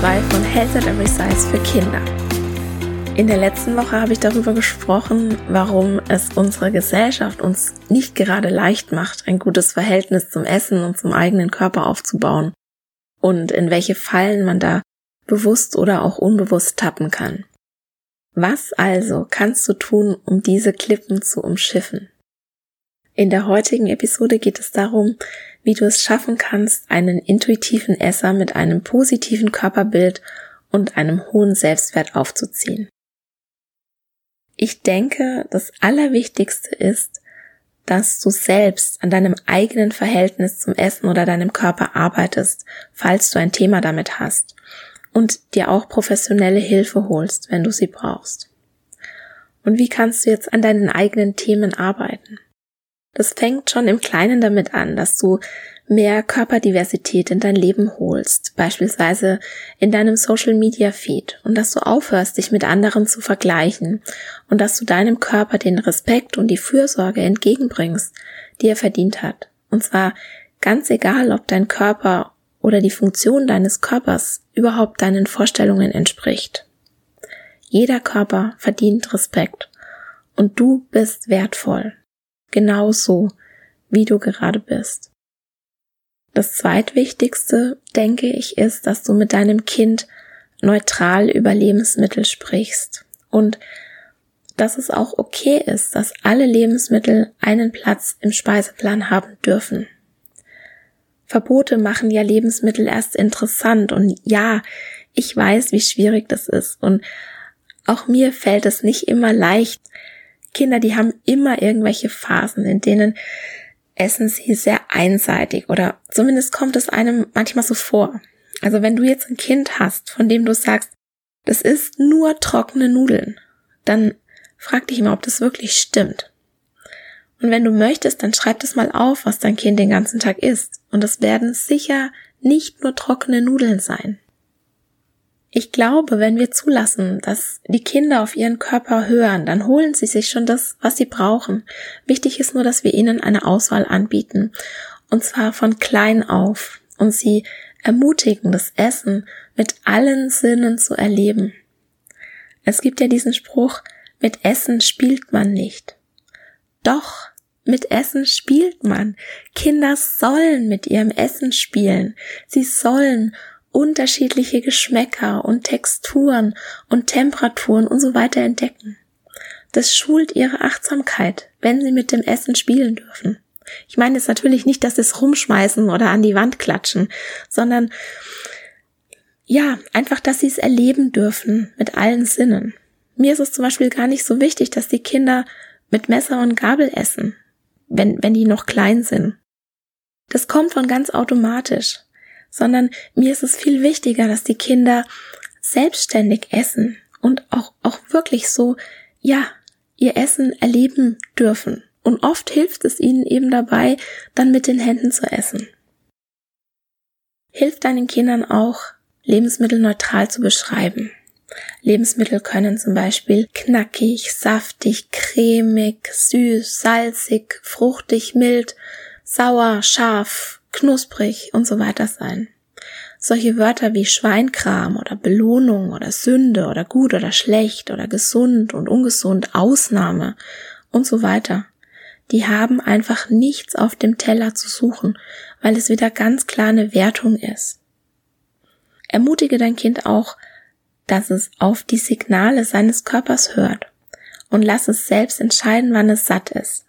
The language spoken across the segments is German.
2 von Health at Every Size für Kinder. In der letzten Woche habe ich darüber gesprochen, warum es unsere Gesellschaft uns nicht gerade leicht macht, ein gutes Verhältnis zum Essen und zum eigenen Körper aufzubauen und in welche Fallen man da bewusst oder auch unbewusst tappen kann. Was also kannst du tun, um diese Klippen zu umschiffen? In der heutigen Episode geht es darum, wie du es schaffen kannst, einen intuitiven Esser mit einem positiven Körperbild und einem hohen Selbstwert aufzuziehen. Ich denke, das Allerwichtigste ist, dass du selbst an deinem eigenen Verhältnis zum Essen oder deinem Körper arbeitest, falls du ein Thema damit hast, und dir auch professionelle Hilfe holst, wenn du sie brauchst. Und wie kannst du jetzt an deinen eigenen Themen arbeiten? Das fängt schon im Kleinen damit an, dass du mehr Körperdiversität in dein Leben holst, beispielsweise in deinem Social Media Feed und dass du aufhörst, dich mit anderen zu vergleichen und dass du deinem Körper den Respekt und die Fürsorge entgegenbringst, die er verdient hat. Und zwar ganz egal, ob dein Körper oder die Funktion deines Körpers überhaupt deinen Vorstellungen entspricht. Jeder Körper verdient Respekt und du bist wertvoll genauso, wie du gerade bist. Das zweitwichtigste, denke ich, ist, dass du mit deinem Kind neutral über Lebensmittel sprichst und dass es auch okay ist, dass alle Lebensmittel einen Platz im Speiseplan haben dürfen. Verbote machen ja Lebensmittel erst interessant und ja, ich weiß, wie schwierig das ist und auch mir fällt es nicht immer leicht, Kinder, die haben immer irgendwelche Phasen, in denen essen sie sehr einseitig oder zumindest kommt es einem manchmal so vor. Also wenn du jetzt ein Kind hast, von dem du sagst, das ist nur trockene Nudeln, dann frag dich mal, ob das wirklich stimmt. Und wenn du möchtest, dann schreib das mal auf, was dein Kind den ganzen Tag isst. Und es werden sicher nicht nur trockene Nudeln sein. Ich glaube, wenn wir zulassen, dass die Kinder auf ihren Körper hören, dann holen sie sich schon das, was sie brauchen. Wichtig ist nur, dass wir ihnen eine Auswahl anbieten. Und zwar von klein auf. Und sie ermutigen, das Essen mit allen Sinnen zu erleben. Es gibt ja diesen Spruch, mit Essen spielt man nicht. Doch, mit Essen spielt man. Kinder sollen mit ihrem Essen spielen. Sie sollen unterschiedliche Geschmäcker und Texturen und Temperaturen und so weiter entdecken. Das schult ihre Achtsamkeit, wenn sie mit dem Essen spielen dürfen. Ich meine jetzt natürlich nicht, dass sie es rumschmeißen oder an die Wand klatschen, sondern ja, einfach, dass sie es erleben dürfen mit allen Sinnen. Mir ist es zum Beispiel gar nicht so wichtig, dass die Kinder mit Messer und Gabel essen, wenn, wenn die noch klein sind. Das kommt von ganz automatisch sondern mir ist es viel wichtiger, dass die Kinder selbstständig essen und auch, auch wirklich so, ja, ihr Essen erleben dürfen. Und oft hilft es ihnen eben dabei, dann mit den Händen zu essen. Hilf deinen Kindern auch, Lebensmittel neutral zu beschreiben. Lebensmittel können zum Beispiel knackig, saftig, cremig, süß, salzig, fruchtig, mild, sauer, scharf, knusprig und so weiter sein. Solche Wörter wie Schweinkram oder Belohnung oder Sünde oder gut oder schlecht oder gesund und ungesund, Ausnahme und so weiter, die haben einfach nichts auf dem Teller zu suchen, weil es wieder ganz klar eine Wertung ist. Ermutige dein Kind auch, dass es auf die Signale seines Körpers hört und lass es selbst entscheiden, wann es satt ist,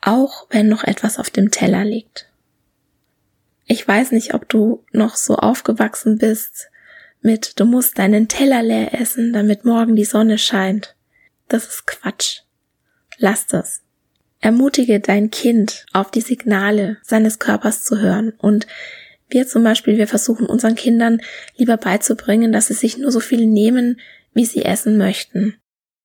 auch wenn noch etwas auf dem Teller liegt. Ich weiß nicht, ob du noch so aufgewachsen bist mit, du musst deinen Teller leer essen, damit morgen die Sonne scheint. Das ist Quatsch. Lass das. Ermutige dein Kind, auf die Signale seines Körpers zu hören. Und wir zum Beispiel, wir versuchen unseren Kindern lieber beizubringen, dass sie sich nur so viel nehmen, wie sie essen möchten.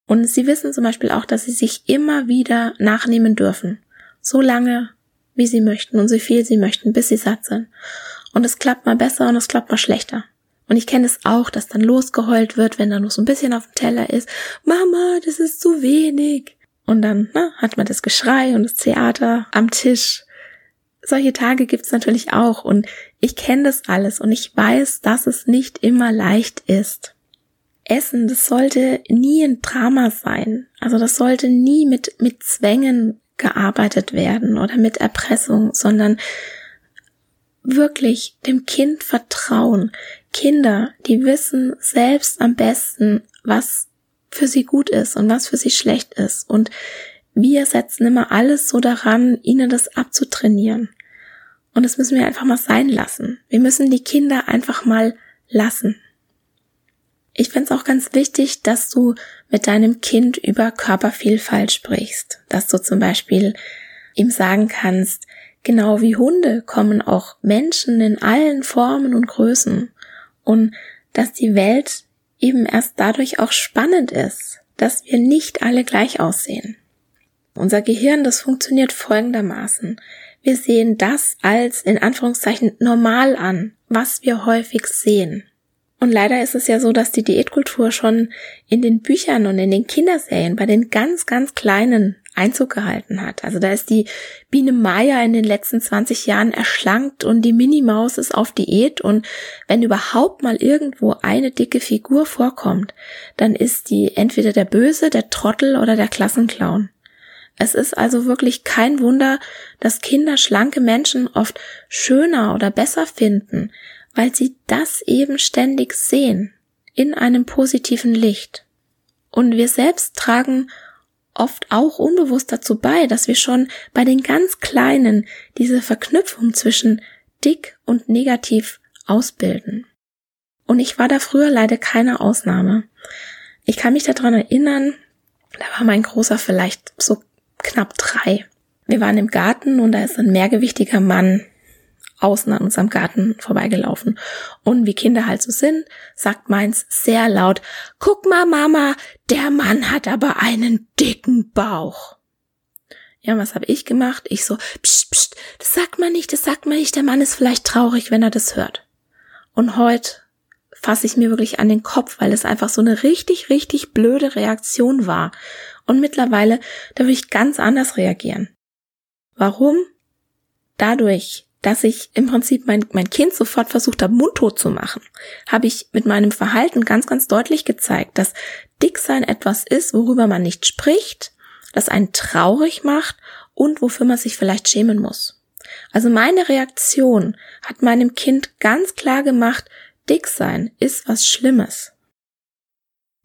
Und sie wissen zum Beispiel auch, dass sie sich immer wieder nachnehmen dürfen. So lange, wie sie möchten und so viel sie möchten, bis sie satt sind. Und es klappt mal besser und es klappt mal schlechter. Und ich kenne es auch, dass dann losgeheult wird, wenn da noch so ein bisschen auf dem Teller ist. Mama, das ist zu wenig. Und dann ne, hat man das Geschrei und das Theater am Tisch. Solche Tage gibt's natürlich auch und ich kenne das alles und ich weiß, dass es nicht immer leicht ist. Essen, das sollte nie ein Drama sein. Also das sollte nie mit, mit Zwängen gearbeitet werden oder mit Erpressung, sondern wirklich dem Kind vertrauen. Kinder, die wissen selbst am besten, was für sie gut ist und was für sie schlecht ist. Und wir setzen immer alles so daran, ihnen das abzutrainieren. Und das müssen wir einfach mal sein lassen. Wir müssen die Kinder einfach mal lassen. Ich finde es auch ganz wichtig, dass du mit deinem Kind über Körpervielfalt sprichst. Dass du zum Beispiel ihm sagen kannst, genau wie Hunde kommen auch Menschen in allen Formen und Größen. Und dass die Welt eben erst dadurch auch spannend ist, dass wir nicht alle gleich aussehen. Unser Gehirn, das funktioniert folgendermaßen. Wir sehen das als in Anführungszeichen normal an, was wir häufig sehen. Und leider ist es ja so, dass die Diätkultur schon in den Büchern und in den Kinderserien bei den ganz, ganz Kleinen Einzug gehalten hat. Also da ist die Biene Maya in den letzten 20 Jahren erschlankt und die Minimaus ist auf Diät und wenn überhaupt mal irgendwo eine dicke Figur vorkommt, dann ist die entweder der Böse, der Trottel oder der Klassenclown. Es ist also wirklich kein Wunder, dass Kinder schlanke Menschen oft schöner oder besser finden, weil sie das eben ständig sehen, in einem positiven Licht. Und wir selbst tragen oft auch unbewusst dazu bei, dass wir schon bei den ganz Kleinen diese Verknüpfung zwischen dick und negativ ausbilden. Und ich war da früher leider keine Ausnahme. Ich kann mich daran erinnern, da war mein Großer vielleicht so knapp drei. Wir waren im Garten und da ist ein mehrgewichtiger Mann außen an unserem Garten vorbeigelaufen. Und wie Kinder halt so sind, sagt meins sehr laut, guck mal, Mama, der Mann hat aber einen dicken Bauch. Ja, was habe ich gemacht? Ich so, pst, pst, das sagt man nicht, das sagt man nicht, der Mann ist vielleicht traurig, wenn er das hört. Und heute fasse ich mir wirklich an den Kopf, weil es einfach so eine richtig, richtig blöde Reaktion war. Und mittlerweile, da will ich ganz anders reagieren. Warum? Dadurch, dass ich im Prinzip mein, mein Kind sofort versucht habe, mundtot zu machen, habe ich mit meinem Verhalten ganz, ganz deutlich gezeigt, dass Dicksein etwas ist, worüber man nicht spricht, das einen traurig macht und wofür man sich vielleicht schämen muss. Also meine Reaktion hat meinem Kind ganz klar gemacht, Dicksein ist was Schlimmes.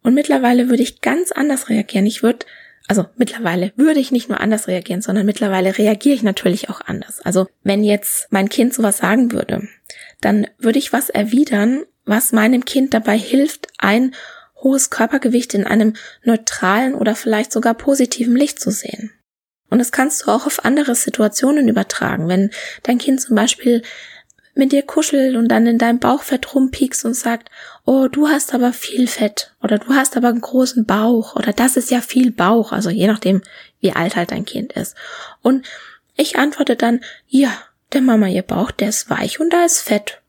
Und mittlerweile würde ich ganz anders reagieren. Ich würde also mittlerweile würde ich nicht nur anders reagieren, sondern mittlerweile reagiere ich natürlich auch anders. Also wenn jetzt mein Kind sowas sagen würde, dann würde ich was erwidern, was meinem Kind dabei hilft, ein hohes Körpergewicht in einem neutralen oder vielleicht sogar positiven Licht zu sehen. Und das kannst du auch auf andere Situationen übertragen. Wenn dein Kind zum Beispiel mit dir kuschelt und dann in deinem Bauchfett rumpiekst und sagt, oh, du hast aber viel Fett oder du hast aber einen großen Bauch oder das ist ja viel Bauch, also je nachdem, wie alt halt dein Kind ist. Und ich antworte dann, ja, der Mama, ihr Bauch, der ist weich und da ist Fett.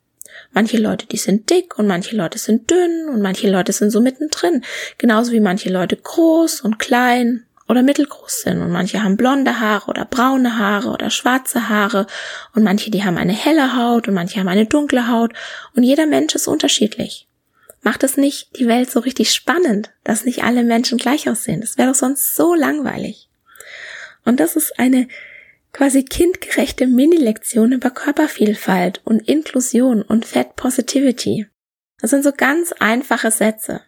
Manche Leute, die sind dick und manche Leute sind dünn und manche Leute sind so mittendrin. Genauso wie manche Leute groß und klein oder mittelgroß sind und manche haben blonde Haare oder braune Haare oder schwarze Haare und manche, die haben eine helle Haut und manche haben eine dunkle Haut und jeder Mensch ist unterschiedlich. Macht es nicht die Welt so richtig spannend, dass nicht alle Menschen gleich aussehen? Das wäre doch sonst so langweilig. Und das ist eine quasi kindgerechte Mini-Lektion über Körpervielfalt und Inklusion und Fat Positivity. Das sind so ganz einfache Sätze,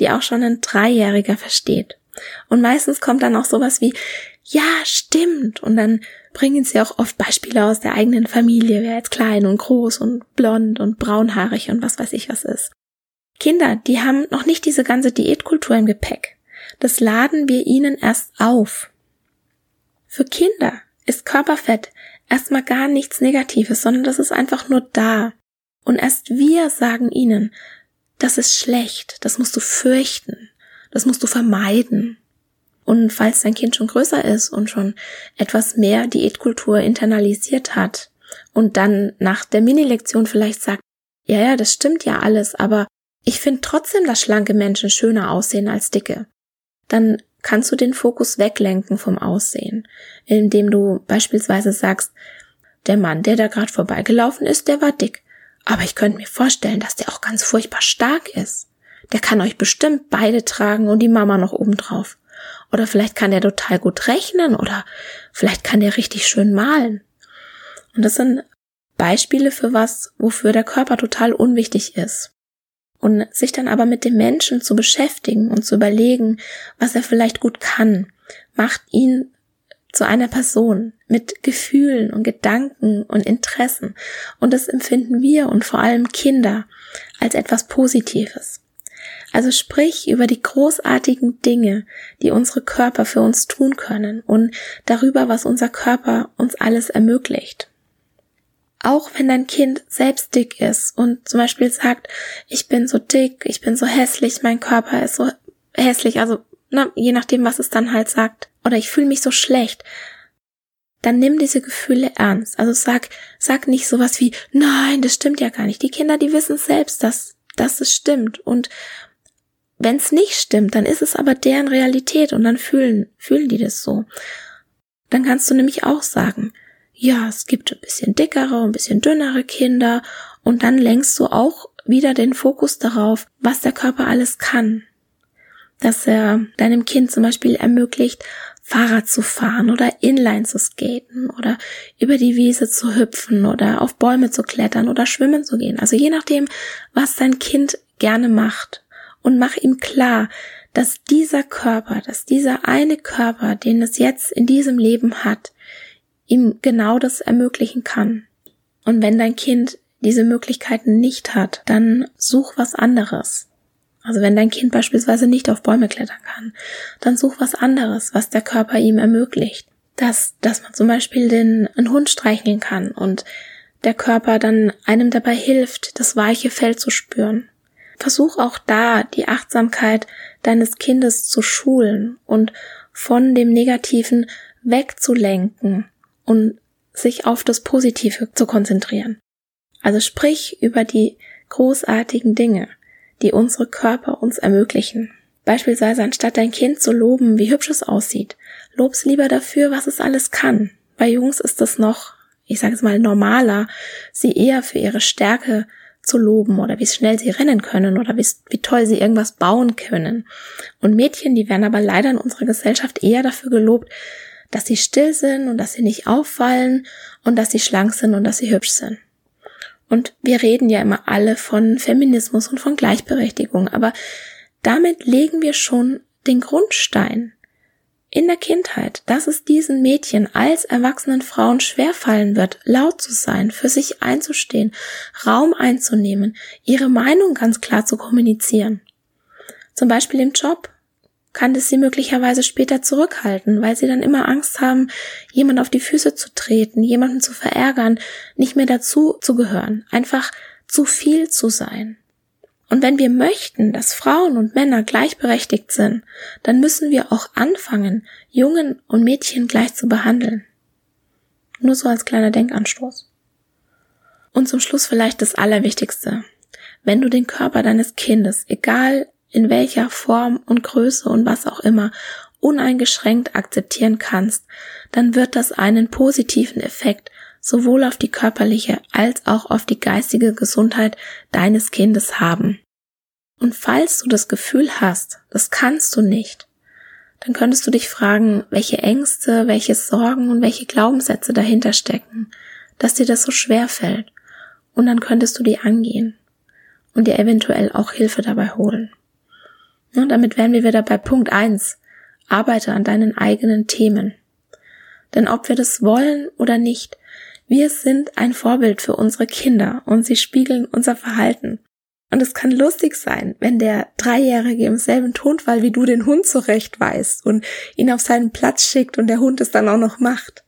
die auch schon ein Dreijähriger versteht. Und meistens kommt dann auch sowas wie, ja, stimmt. Und dann bringen sie auch oft Beispiele aus der eigenen Familie, wer jetzt klein und groß und blond und braunhaarig und was weiß ich was ist. Kinder, die haben noch nicht diese ganze Diätkultur im Gepäck. Das laden wir ihnen erst auf. Für Kinder ist Körperfett erstmal gar nichts Negatives, sondern das ist einfach nur da. Und erst wir sagen ihnen, das ist schlecht, das musst du fürchten, das musst du vermeiden. Und falls dein Kind schon größer ist und schon etwas mehr Diätkultur internalisiert hat und dann nach der Mini-Lektion vielleicht sagt, ja, ja, das stimmt ja alles, aber ich finde trotzdem, dass schlanke Menschen schöner aussehen als dicke, dann kannst du den Fokus weglenken vom Aussehen, indem du beispielsweise sagst, der Mann, der da gerade vorbeigelaufen ist, der war dick. Aber ich könnte mir vorstellen, dass der auch ganz furchtbar stark ist. Der kann euch bestimmt beide tragen und die Mama noch obendrauf. Oder vielleicht kann der total gut rechnen oder vielleicht kann der richtig schön malen. Und das sind Beispiele für was, wofür der Körper total unwichtig ist. Und sich dann aber mit dem Menschen zu beschäftigen und zu überlegen, was er vielleicht gut kann, macht ihn zu einer Person mit Gefühlen und Gedanken und Interessen. Und das empfinden wir und vor allem Kinder als etwas Positives. Also sprich über die großartigen Dinge, die unsere Körper für uns tun können und darüber, was unser Körper uns alles ermöglicht. Auch wenn dein Kind selbst dick ist und zum Beispiel sagt, ich bin so dick, ich bin so hässlich, mein Körper ist so hässlich, also na, je nachdem, was es dann halt sagt, oder ich fühle mich so schlecht, dann nimm diese Gefühle ernst. Also sag, sag nicht sowas wie, nein, das stimmt ja gar nicht. Die Kinder, die wissen selbst, dass, dass es stimmt. Und wenn es nicht stimmt, dann ist es aber deren Realität und dann fühlen, fühlen die das so. Dann kannst du nämlich auch sagen, ja, es gibt ein bisschen dickere, ein bisschen dünnere Kinder und dann lenkst du auch wieder den Fokus darauf, was der Körper alles kann. Dass er deinem Kind zum Beispiel ermöglicht, Fahrrad zu fahren oder Inline zu skaten oder über die Wiese zu hüpfen oder auf Bäume zu klettern oder schwimmen zu gehen. Also je nachdem, was dein Kind gerne macht. Und mach ihm klar, dass dieser Körper, dass dieser eine Körper, den es jetzt in diesem Leben hat, ihm genau das ermöglichen kann. Und wenn dein Kind diese Möglichkeiten nicht hat, dann such was anderes. Also wenn dein Kind beispielsweise nicht auf Bäume klettern kann, dann such was anderes, was der Körper ihm ermöglicht. Dass, dass man zum Beispiel den, einen Hund streicheln kann und der Körper dann einem dabei hilft, das weiche Fell zu spüren. Versuch auch da die Achtsamkeit deines Kindes zu schulen und von dem Negativen wegzulenken und sich auf das Positive zu konzentrieren. Also sprich über die großartigen Dinge, die unsere Körper uns ermöglichen. Beispielsweise anstatt dein Kind zu loben, wie hübsch es aussieht, lob's lieber dafür, was es alles kann. Bei Jungs ist es noch, ich sage es mal, normaler, sie eher für ihre Stärke zu loben oder wie schnell sie rennen können oder wie, toll sie irgendwas bauen können. Und Mädchen, die werden aber leider in unserer Gesellschaft eher dafür gelobt, dass sie still sind und dass sie nicht auffallen und dass sie schlank sind und dass sie hübsch sind. Und wir reden ja immer alle von Feminismus und von Gleichberechtigung, aber damit legen wir schon den Grundstein in der Kindheit, dass es diesen Mädchen als erwachsenen Frauen schwerfallen wird, laut zu sein, für sich einzustehen, Raum einzunehmen, ihre Meinung ganz klar zu kommunizieren. Zum Beispiel im Job kann das sie möglicherweise später zurückhalten, weil sie dann immer Angst haben, jemand auf die Füße zu treten, jemanden zu verärgern, nicht mehr dazu zu gehören, einfach zu viel zu sein. Und wenn wir möchten, dass Frauen und Männer gleichberechtigt sind, dann müssen wir auch anfangen, Jungen und Mädchen gleich zu behandeln. Nur so als kleiner Denkanstoß. Und zum Schluss vielleicht das Allerwichtigste. Wenn du den Körper deines Kindes, egal in welcher Form und Größe und was auch immer uneingeschränkt akzeptieren kannst, dann wird das einen positiven Effekt sowohl auf die körperliche als auch auf die geistige Gesundheit deines Kindes haben. Und falls du das Gefühl hast, das kannst du nicht, dann könntest du dich fragen, welche Ängste, welche Sorgen und welche Glaubenssätze dahinter stecken, dass dir das so schwer fällt. Und dann könntest du die angehen. und dir eventuell auch Hilfe dabei holen. Und damit wären wir wieder bei Punkt eins: Arbeite an deinen eigenen Themen. Denn ob wir das wollen oder nicht, wir sind ein Vorbild für unsere Kinder und sie spiegeln unser Verhalten. Und es kann lustig sein, wenn der Dreijährige im selben Tonfall wie du den Hund zurechtweist und ihn auf seinen Platz schickt und der Hund es dann auch noch macht.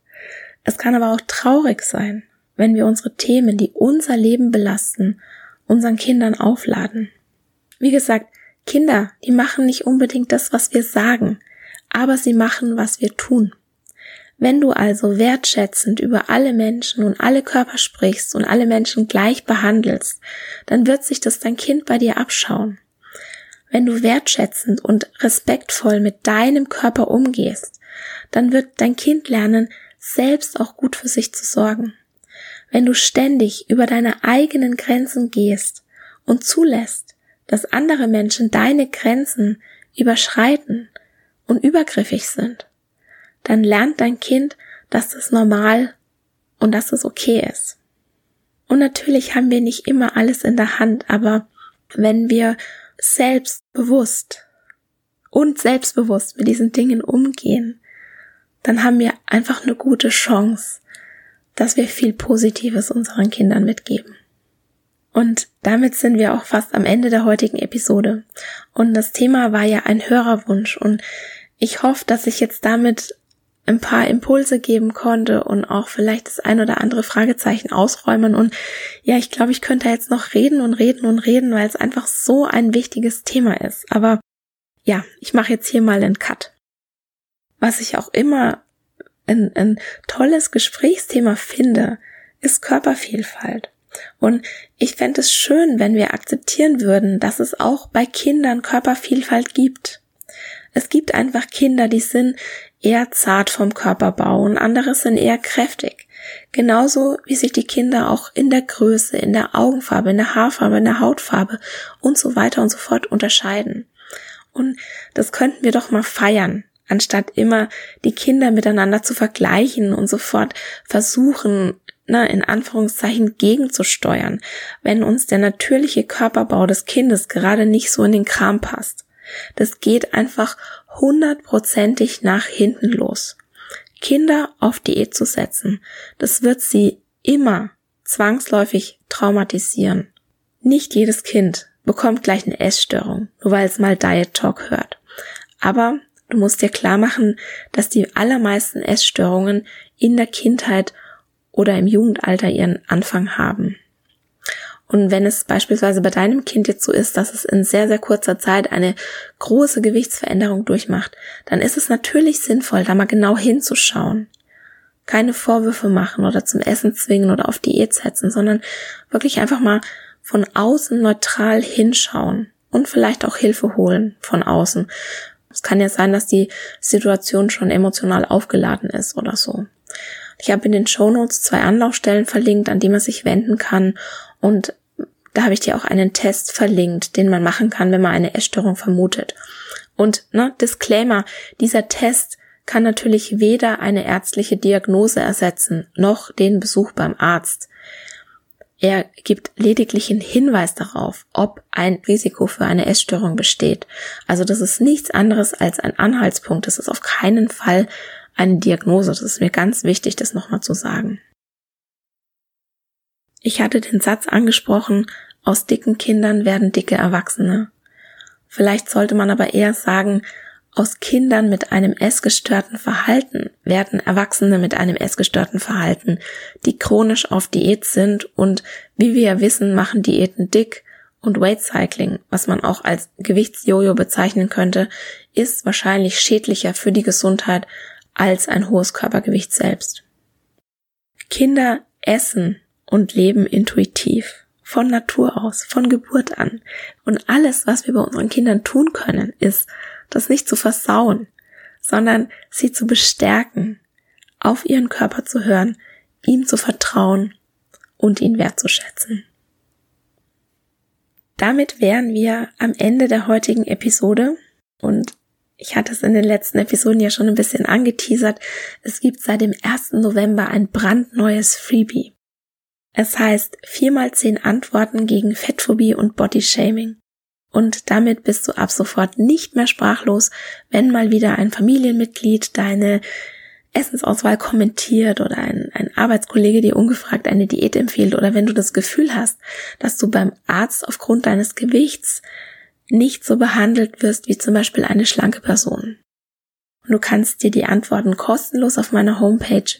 Es kann aber auch traurig sein, wenn wir unsere Themen, die unser Leben belasten, unseren Kindern aufladen. Wie gesagt, Kinder, die machen nicht unbedingt das, was wir sagen, aber sie machen, was wir tun. Wenn du also wertschätzend über alle Menschen und alle Körper sprichst und alle Menschen gleich behandelst, dann wird sich das dein Kind bei dir abschauen. Wenn du wertschätzend und respektvoll mit deinem Körper umgehst, dann wird dein Kind lernen, selbst auch gut für sich zu sorgen. Wenn du ständig über deine eigenen Grenzen gehst und zulässt, dass andere Menschen deine Grenzen überschreiten und übergriffig sind, dann lernt dein Kind, dass das normal und dass es okay ist. Und natürlich haben wir nicht immer alles in der Hand, aber wenn wir selbstbewusst und selbstbewusst mit diesen Dingen umgehen, dann haben wir einfach eine gute Chance, dass wir viel Positives unseren Kindern mitgeben. Und damit sind wir auch fast am Ende der heutigen Episode. Und das Thema war ja ein Hörerwunsch und ich hoffe, dass ich jetzt damit ein paar Impulse geben konnte und auch vielleicht das ein oder andere Fragezeichen ausräumen. Und ja, ich glaube, ich könnte jetzt noch reden und reden und reden, weil es einfach so ein wichtiges Thema ist. Aber ja, ich mache jetzt hier mal einen Cut. Was ich auch immer ein, ein tolles Gesprächsthema finde, ist Körpervielfalt. Und ich fände es schön, wenn wir akzeptieren würden, dass es auch bei Kindern Körpervielfalt gibt. Es gibt einfach Kinder, die sind eher zart vom Körperbau und andere sind eher kräftig. Genauso wie sich die Kinder auch in der Größe, in der Augenfarbe, in der Haarfarbe, in der Hautfarbe und so weiter und so fort unterscheiden. Und das könnten wir doch mal feiern, anstatt immer die Kinder miteinander zu vergleichen und sofort versuchen, na, in Anführungszeichen gegenzusteuern, wenn uns der natürliche Körperbau des Kindes gerade nicht so in den Kram passt. Das geht einfach hundertprozentig nach hinten los. Kinder auf Diät zu setzen, das wird sie immer zwangsläufig traumatisieren. Nicht jedes Kind bekommt gleich eine Essstörung, nur weil es mal Diet Talk hört. Aber Du musst dir klar machen, dass die allermeisten Essstörungen in der Kindheit oder im Jugendalter ihren Anfang haben. Und wenn es beispielsweise bei deinem Kind jetzt so ist, dass es in sehr, sehr kurzer Zeit eine große Gewichtsveränderung durchmacht, dann ist es natürlich sinnvoll, da mal genau hinzuschauen. Keine Vorwürfe machen oder zum Essen zwingen oder auf Diät setzen, sondern wirklich einfach mal von außen neutral hinschauen und vielleicht auch Hilfe holen von außen. Es kann ja sein, dass die Situation schon emotional aufgeladen ist oder so. Ich habe in den Show Notes zwei Anlaufstellen verlinkt, an die man sich wenden kann und da habe ich dir auch einen Test verlinkt, den man machen kann, wenn man eine Essstörung vermutet. Und ne, Disclaimer, dieser Test kann natürlich weder eine ärztliche Diagnose ersetzen, noch den Besuch beim Arzt. Er gibt lediglich einen Hinweis darauf, ob ein Risiko für eine Essstörung besteht. Also das ist nichts anderes als ein Anhaltspunkt. Das ist auf keinen Fall eine Diagnose. Das ist mir ganz wichtig, das nochmal zu sagen. Ich hatte den Satz angesprochen, aus dicken Kindern werden dicke Erwachsene. Vielleicht sollte man aber eher sagen, aus Kindern mit einem essgestörten Verhalten werden Erwachsene mit einem essgestörten Verhalten, die chronisch auf Diät sind und, wie wir ja wissen, machen Diäten dick und Weight Cycling, was man auch als Gewichtsjojo bezeichnen könnte, ist wahrscheinlich schädlicher für die Gesundheit als ein hohes Körpergewicht selbst. Kinder essen und leben intuitiv, von Natur aus, von Geburt an. Und alles, was wir bei unseren Kindern tun können, ist, das nicht zu versauen, sondern sie zu bestärken, auf ihren Körper zu hören, ihm zu vertrauen und ihn wertzuschätzen. Damit wären wir am Ende der heutigen Episode und ich hatte es in den letzten Episoden ja schon ein bisschen angeteasert. Es gibt seit dem 1. November ein brandneues Freebie. Es heißt 4x10 Antworten gegen Fettphobie und Bodyshaming. Und damit bist du ab sofort nicht mehr sprachlos, wenn mal wieder ein Familienmitglied deine Essensauswahl kommentiert oder ein, ein Arbeitskollege dir ungefragt eine Diät empfiehlt oder wenn du das Gefühl hast, dass du beim Arzt aufgrund deines Gewichts nicht so behandelt wirst wie zum Beispiel eine schlanke Person. Und du kannst dir die Antworten kostenlos auf meiner Homepage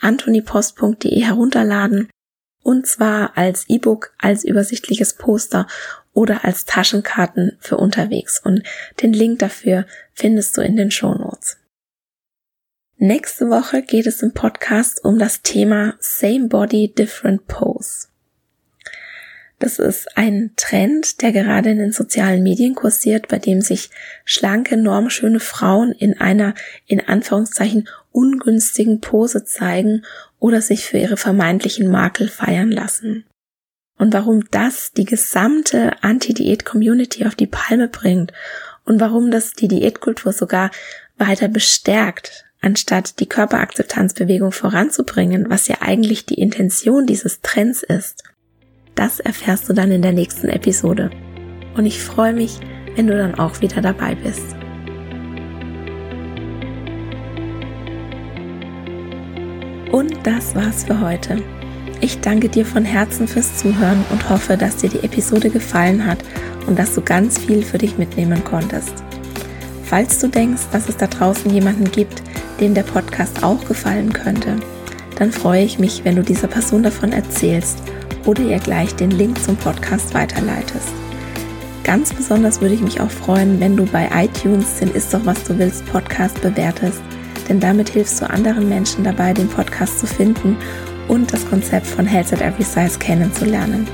www.antonipost.de herunterladen und zwar als E-Book, als übersichtliches Poster oder als Taschenkarten für unterwegs. Und den Link dafür findest du in den Show Notes. Nächste Woche geht es im Podcast um das Thema Same Body, Different Pose. Das ist ein Trend, der gerade in den sozialen Medien kursiert, bei dem sich schlanke, normschöne Frauen in einer, in Anführungszeichen, ungünstigen Pose zeigen oder sich für ihre vermeintlichen Makel feiern lassen. Und warum das die gesamte Anti-Diät-Community auf die Palme bringt und warum das die Diätkultur sogar weiter bestärkt, anstatt die Körperakzeptanzbewegung voranzubringen, was ja eigentlich die Intention dieses Trends ist. Das erfährst du dann in der nächsten Episode. Und ich freue mich, wenn du dann auch wieder dabei bist. Und das war's für heute. Ich danke dir von Herzen fürs Zuhören und hoffe, dass dir die Episode gefallen hat und dass du ganz viel für dich mitnehmen konntest. Falls du denkst, dass es da draußen jemanden gibt, dem der Podcast auch gefallen könnte, dann freue ich mich, wenn du dieser Person davon erzählst oder ihr gleich den Link zum Podcast weiterleitest. Ganz besonders würde ich mich auch freuen, wenn du bei iTunes den Ist doch was du willst Podcast bewertest, denn damit hilfst du anderen Menschen dabei, den Podcast zu finden und das Konzept von Health at Every Size kennenzulernen.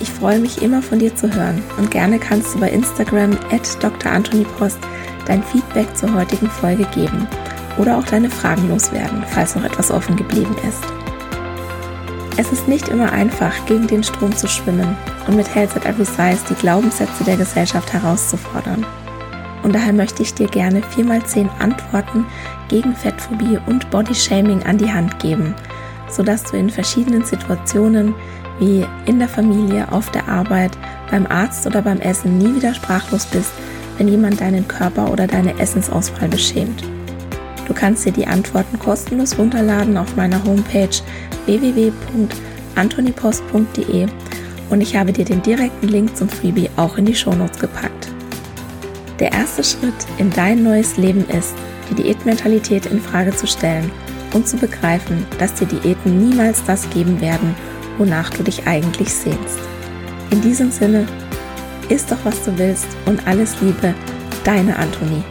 Ich freue mich immer von dir zu hören und gerne kannst du bei Instagram at Dr. Anthony Post dein Feedback zur heutigen Folge geben oder auch deine Fragen loswerden, falls noch etwas offen geblieben ist. Es ist nicht immer einfach, gegen den Strom zu schwimmen und mit Health at Every Size die Glaubenssätze der Gesellschaft herauszufordern. Und daher möchte ich dir gerne 4x10 Antworten gegen Fettphobie und Bodyshaming an die Hand geben, sodass du in verschiedenen Situationen wie in der Familie, auf der Arbeit, beim Arzt oder beim Essen nie wieder sprachlos bist, wenn jemand deinen Körper oder deine Essensauswahl beschämt. Du kannst dir die Antworten kostenlos runterladen auf meiner Homepage www.antonipost.de und ich habe dir den direkten Link zum Freebie auch in die Shownotes gepackt. Der erste Schritt in dein neues Leben ist, die Diätmentalität in Frage zu stellen und zu begreifen, dass dir Diäten niemals das geben werden, wonach du dich eigentlich sehnst. In diesem Sinne, isst doch was du willst und alles Liebe, deine Antonie.